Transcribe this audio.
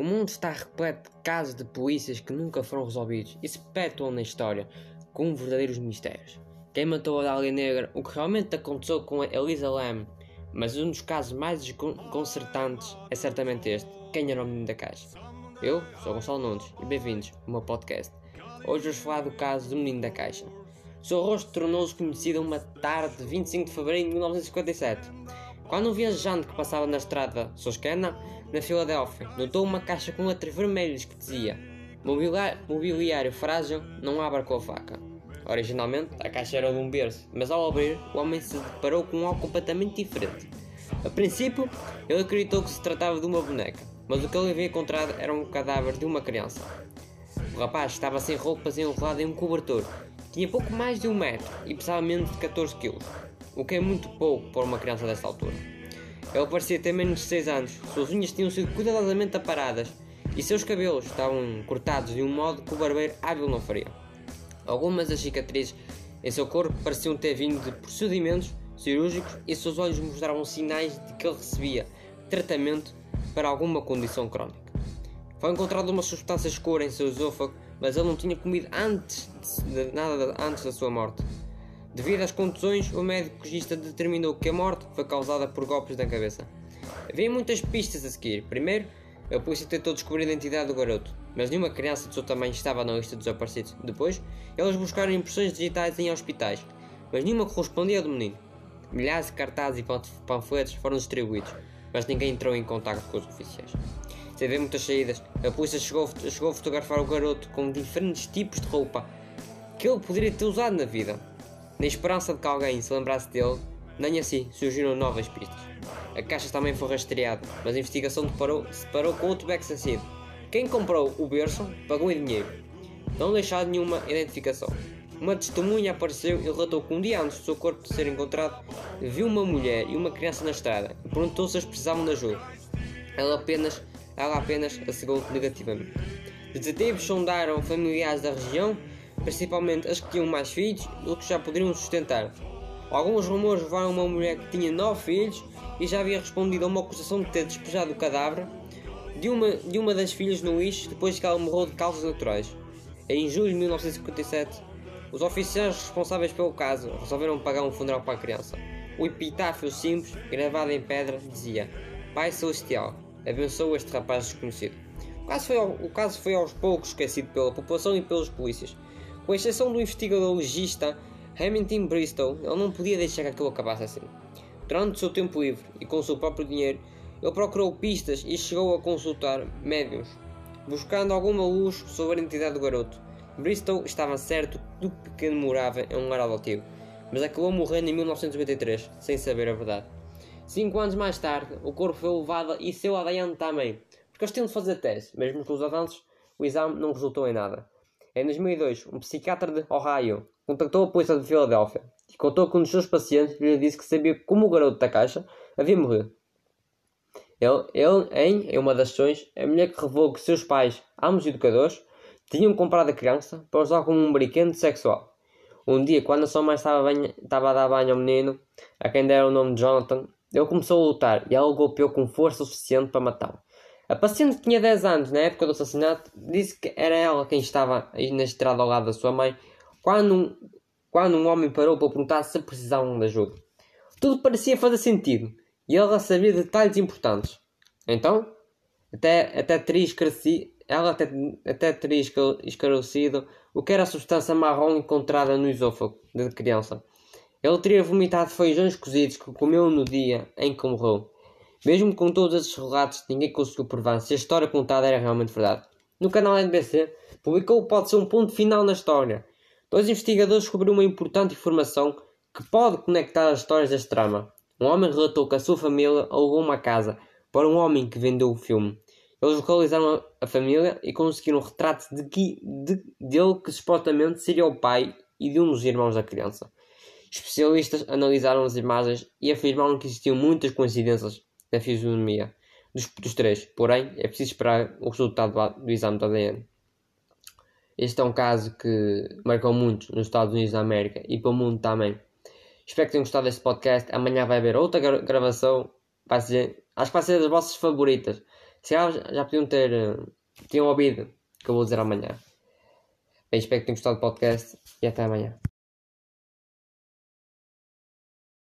O mundo está repleto de casos de polícias que nunca foram resolvidos e se perpetuam na história como verdadeiros mistérios. Quem matou a Dália Negra, o que realmente aconteceu com a Elisa Lam, mas um dos casos mais desconcertantes é certamente este: quem era o menino da caixa? Eu sou Gonçalo Nunes e bem-vindos ao meu podcast. Hoje vamos falar do caso do menino da caixa. O seu rosto tornou-se conhecido uma tarde de 25 de fevereiro de 1957, quando um viajante que passava na estrada Susquehanna na Filadélfia, notou uma caixa com letras vermelhas que dizia Mobiliário frágil, não abra com a faca. Originalmente, a caixa era de um berço, mas ao abrir, o homem se deparou com algo completamente diferente. A princípio, ele acreditou que se tratava de uma boneca, mas o que ele havia encontrado era um cadáver de uma criança. O rapaz estava sem roupas enrolado em um cobertor, tinha pouco mais de um metro e pesava menos de 14 quilos, o que é muito pouco para uma criança desta altura. Ele parecia ter menos de 6 anos, suas unhas tinham sido cuidadosamente aparadas e seus cabelos estavam cortados de um modo que o barbeiro hábil não faria. Algumas das cicatrizes em seu corpo pareciam ter vindo de procedimentos cirúrgicos e seus olhos mostravam sinais de que ele recebia tratamento para alguma condição crónica. Foi encontrada uma substância escura em seu esôfago, mas ele não tinha comido antes de nada antes da sua morte. Devido às contusões, o médico legista determinou que a morte foi causada por golpes na cabeça. Havia muitas pistas a seguir. Primeiro, a polícia tentou descobrir a identidade do garoto, mas nenhuma criança de seu tamanho estava na lista dos desaparecidos. Depois, eles buscaram impressões digitais em hospitais, mas nenhuma correspondia ao menino. Milhares de cartazes e panfletos foram distribuídos, mas ninguém entrou em contato com os oficiais. Sem ver muitas saídas, a polícia chegou, chegou a fotografar o garoto com diferentes tipos de roupa que ele poderia ter usado na vida. Na esperança de que alguém se lembrasse dele, nem assim surgiram novas pistas. A caixa também foi rastreada, mas a investigação deparou, se deparou com outro beco sentido. Quem comprou o berço pagou em dinheiro, não deixado nenhuma identificação. Uma testemunha apareceu e relatou que um dia antes do seu corpo ser encontrado, viu uma mulher e uma criança na estrada e perguntou se eles precisavam de ajuda. Ela apenas, ela apenas assegurou negativamente. Detetives sondaram familiares da região principalmente as que tinham mais filhos do que já poderiam sustentar. Alguns rumores levaram uma mulher que tinha nove filhos e já havia respondido a uma acusação de ter despejado o cadáver de uma, de uma das filhas no lixo depois que ela morreu de causas naturais. Em julho de 1957, os oficiais responsáveis pelo caso resolveram pagar um funeral para a criança. O epitáfio simples, gravado em pedra, dizia: Pai Celestial, abençoa este rapaz desconhecido. O caso, foi, o caso foi aos poucos esquecido pela população e pelos polícias. Com exceção do investigador legista Hamilton Bristol, ele não podia deixar que aquilo acabasse assim. Durante o seu tempo livre e com o seu próprio dinheiro, ele procurou pistas e chegou a consultar médiums, buscando alguma luz sobre a identidade do garoto. Bristol estava certo que o pequeno morava em um lar adotivo, mas acabou morrendo em 1953, sem saber a verdade. Cinco anos mais tarde, o corpo foi levado e seu ADN também, porque eles tinham de fazer testes, mesmo com os avanços, o exame não resultou em nada. Em 2002, um psiquiatra de Ohio contactou a polícia de Filadélfia e contou que um dos seus pacientes lhe disse que sabia como o garoto da caixa havia morrido. Ele, ele em, em uma das sessões, a mulher que revelou que seus pais, ambos educadores, tinham comprado a criança para usar como um brinquedo sexual. Um dia, quando a sua mãe estava, estava a dar banho ao menino, a quem deram o nome de Jonathan, ele começou a lutar e ela o golpeou com força suficiente para matá-lo. A paciente tinha 10 anos na época do assassinato disse que era ela quem estava na estrada ao lado da sua mãe quando um, quando um homem parou para perguntar se precisavam de ajuda. Tudo parecia fazer sentido e ela sabia detalhes importantes. Então, até, até teria esclarecido, ela até, até teria esclarecido o que era a substância marrom encontrada no esôfago da criança. Ele teria vomitado feijões cozidos que comeu no dia em que morreu. Mesmo com todos esses relatos, ninguém conseguiu provar se a história contada era realmente verdade. No canal NBC, publicou Pode ser um ponto final na história. Dois investigadores descobriram uma importante informação que pode conectar as histórias deste drama. Um homem relatou que a sua família alugou uma casa para um homem que vendeu o filme. Eles localizaram a família e conseguiram um retrato de que, de, dele que supostamente seria o pai e de um dos irmãos da criança. Especialistas analisaram as imagens e afirmaram que existiam muitas coincidências na fisionomia dos, dos, três, porém é preciso esperar o resultado do, exame do ADN. Este é um caso que marcou muito nos Estados Unidos da América e para o mundo também. Espero que tenham gostado deste podcast. Amanhã vai haver outra gravação. Vai ser, acho que vai ser das vossas favoritas. Se já, já podiam ter. Uh, tinham ouvido que eu vou dizer amanhã. Bem, espero que tenham gostado do podcast e até amanhã.